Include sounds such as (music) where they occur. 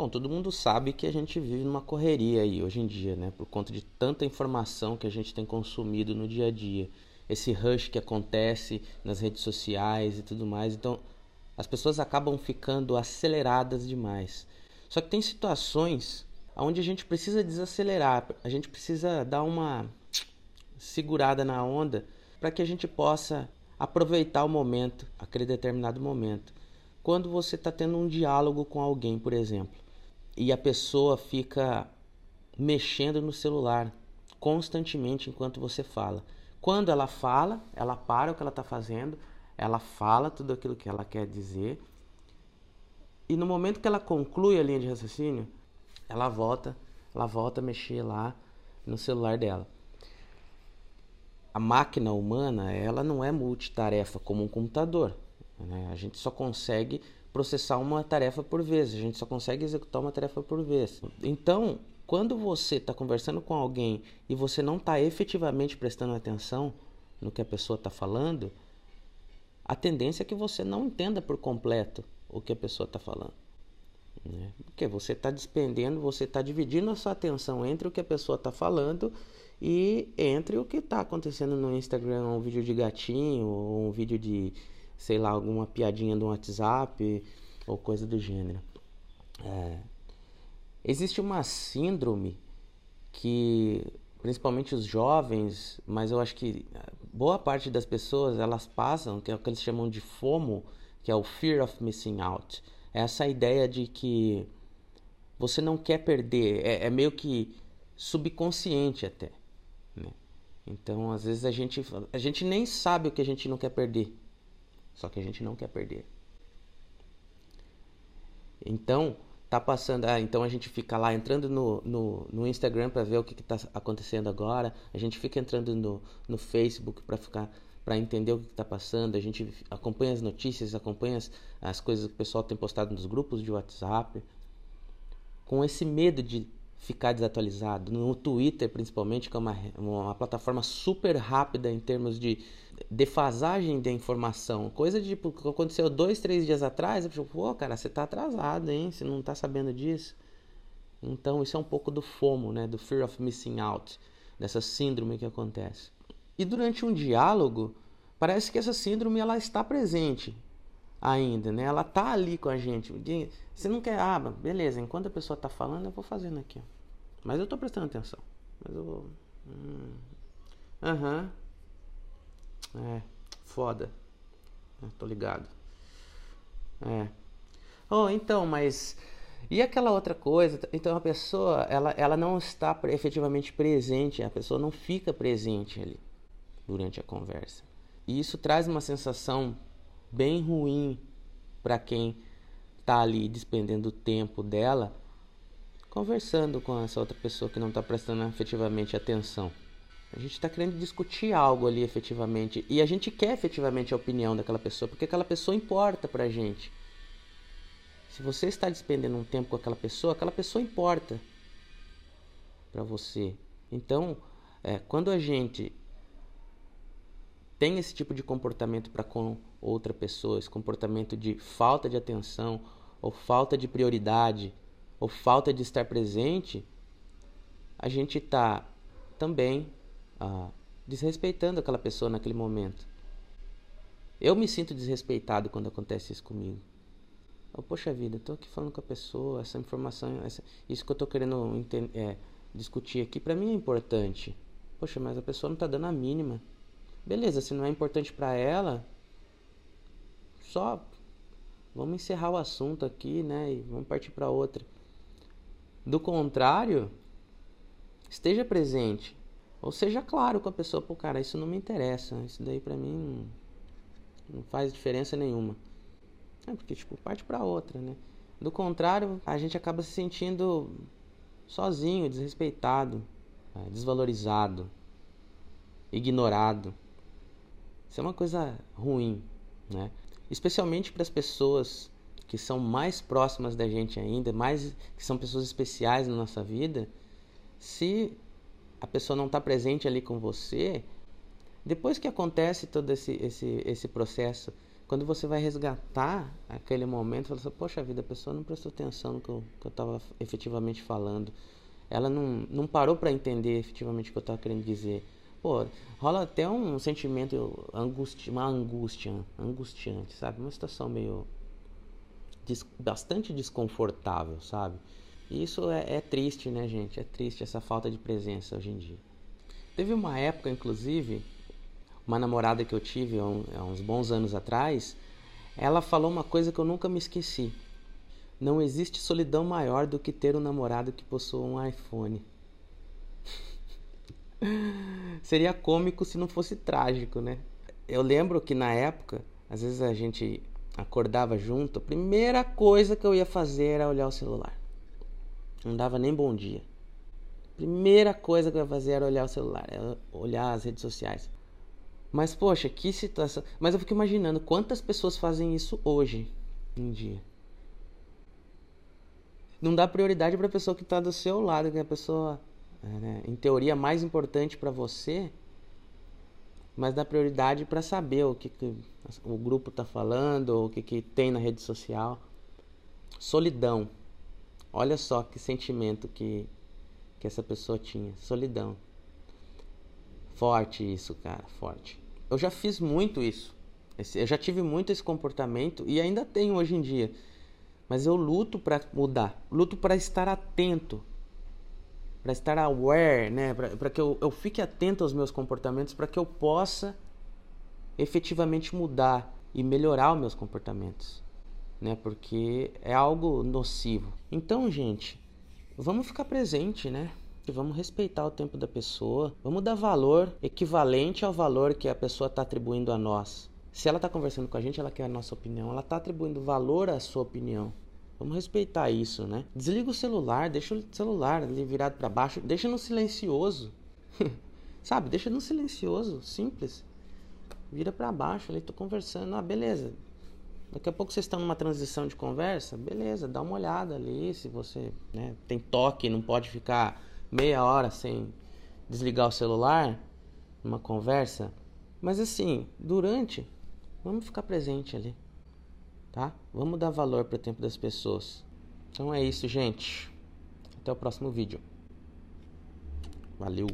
Bom, todo mundo sabe que a gente vive numa correria aí hoje em dia, né? Por conta de tanta informação que a gente tem consumido no dia a dia. Esse rush que acontece nas redes sociais e tudo mais. Então, as pessoas acabam ficando aceleradas demais. Só que tem situações onde a gente precisa desacelerar, a gente precisa dar uma segurada na onda para que a gente possa aproveitar o momento, aquele determinado momento. Quando você está tendo um diálogo com alguém, por exemplo, e a pessoa fica mexendo no celular constantemente enquanto você fala. Quando ela fala, ela para o que ela está fazendo, ela fala tudo aquilo que ela quer dizer, e no momento que ela conclui a linha de raciocínio, ela volta, ela volta a mexer lá no celular dela. A máquina humana, ela não é multitarefa como um computador. Né? A gente só consegue processar uma tarefa por vez, a gente só consegue executar uma tarefa por vez. Então, quando você está conversando com alguém e você não está efetivamente prestando atenção no que a pessoa está falando, a tendência é que você não entenda por completo o que a pessoa está falando. Né? Porque você está despendendo, você está dividindo a sua atenção entre o que a pessoa está falando e entre o que está acontecendo no Instagram, um vídeo de gatinho, ou um vídeo de, sei lá, alguma piadinha do WhatsApp ou coisa do gênero. É. Existe uma síndrome que, principalmente os jovens, mas eu acho que boa parte das pessoas elas passam, que é o que eles chamam de FOMO, que é o Fear of Missing Out. É essa ideia de que você não quer perder, é, é meio que subconsciente até. Né? Então, às vezes a gente, a gente nem sabe o que a gente não quer perder, só que a gente não quer perder. Então, tá passando. Ah, então a gente fica lá entrando no, no, no Instagram para ver o que está acontecendo agora. A gente fica entrando no, no Facebook para ficar para entender o que está passando. A gente acompanha as notícias, acompanha as, as coisas que o pessoal tem postado nos grupos de WhatsApp. Com esse medo de ficar desatualizado. No Twitter, principalmente, que é uma, uma plataforma super rápida em termos de defasagem da informação. Coisa de tipo, aconteceu dois, três dias atrás. Eu falei, pô, cara, você está atrasado, hein? Você não está sabendo disso. Então, isso é um pouco do FOMO, né? Do Fear of Missing Out. Dessa síndrome que acontece. E durante um diálogo, parece que essa síndrome ela está presente ainda, né? Ela tá ali com a gente. Você não quer, ah, beleza, enquanto a pessoa tá falando, eu vou fazendo aqui. Mas eu tô prestando atenção. Mas eu vou. Hum, aham. Uhum. É, foda. É, tô ligado. É. Oh, então, mas. E aquela outra coisa? Então a pessoa, ela, ela não está efetivamente presente, a pessoa não fica presente ali durante a conversa. E isso traz uma sensação bem ruim para quem está ali despendendo o tempo dela conversando com essa outra pessoa que não está prestando efetivamente atenção. A gente está querendo discutir algo ali efetivamente e a gente quer efetivamente a opinião daquela pessoa porque aquela pessoa importa para gente. Se você está despendendo um tempo com aquela pessoa, aquela pessoa importa para você. Então, é, quando a gente tem esse tipo de comportamento para com outra pessoa, esse comportamento de falta de atenção ou falta de prioridade ou falta de estar presente, a gente está também ah, desrespeitando aquela pessoa naquele momento. Eu me sinto desrespeitado quando acontece isso comigo. Poxa vida, estou aqui falando com a pessoa, essa informação, essa, isso que eu estou querendo é, discutir aqui, para mim é importante. Poxa, mas a pessoa não está dando a mínima. Beleza, se não é importante para ela, só vamos encerrar o assunto aqui, né? E vamos partir para outra. Do contrário, esteja presente. Ou seja claro com a pessoa, pô, cara, isso não me interessa. Isso daí para mim não, faz diferença nenhuma. É porque, tipo, parte para outra, né? Do contrário, a gente acaba se sentindo sozinho, desrespeitado, né? desvalorizado, ignorado. Isso é uma coisa ruim, né? Especialmente para as pessoas que são mais próximas da gente ainda, mais que são pessoas especiais na nossa vida. Se a pessoa não está presente ali com você, depois que acontece todo esse, esse, esse processo quando você vai resgatar aquele momento, você fala assim, poxa vida, a pessoa não prestou atenção no que eu estava efetivamente falando. Ela não, não parou para entender efetivamente o que eu estava querendo dizer. Pô, rola até um sentimento angusti uma angústia, angustiante, sabe? Uma situação meio des bastante desconfortável, sabe? E isso é, é triste, né, gente? É triste essa falta de presença hoje em dia. Teve uma época, inclusive, uma namorada que eu tive há, um, há uns bons anos atrás, ela falou uma coisa que eu nunca me esqueci. Não existe solidão maior do que ter um namorado que possua um iPhone. (laughs) Seria cômico se não fosse trágico, né? Eu lembro que na época, às vezes a gente acordava junto, a primeira coisa que eu ia fazer era olhar o celular. Não dava nem bom dia. Primeira coisa que eu ia fazer era olhar o celular, olhar as redes sociais. Mas poxa, que situação. Mas eu fico imaginando quantas pessoas fazem isso hoje em dia. Não dá prioridade para a pessoa que está do seu lado, que é a pessoa, é, né, em teoria, mais importante para você, mas dá prioridade para saber o que, que o grupo está falando, o que, que tem na rede social. Solidão. Olha só que sentimento que, que essa pessoa tinha. Solidão. Forte isso, cara, forte. Eu já fiz muito isso. Eu já tive muito esse comportamento e ainda tenho hoje em dia. Mas eu luto para mudar, luto para estar atento, para estar aware, né? para que eu, eu fique atento aos meus comportamentos, para que eu possa efetivamente mudar e melhorar os meus comportamentos, né? Porque é algo nocivo. Então, gente, vamos ficar presente, né? Vamos respeitar o tempo da pessoa, vamos dar valor equivalente ao valor que a pessoa está atribuindo a nós. Se ela está conversando com a gente, ela quer a nossa opinião, ela está atribuindo valor à sua opinião. Vamos respeitar isso, né? Desliga o celular, deixa o celular ali virado para baixo, deixa no silencioso. (laughs) Sabe? Deixa no silencioso, simples vira para baixo ali, tô conversando, ah, beleza. Daqui a pouco vocês estão numa transição de conversa, beleza, dá uma olhada ali, se você né, tem toque, não pode ficar meia hora sem desligar o celular numa conversa. Mas assim, durante, vamos ficar presente ali, tá? Vamos dar valor para o tempo das pessoas. Então é isso, gente. Até o próximo vídeo. Valeu!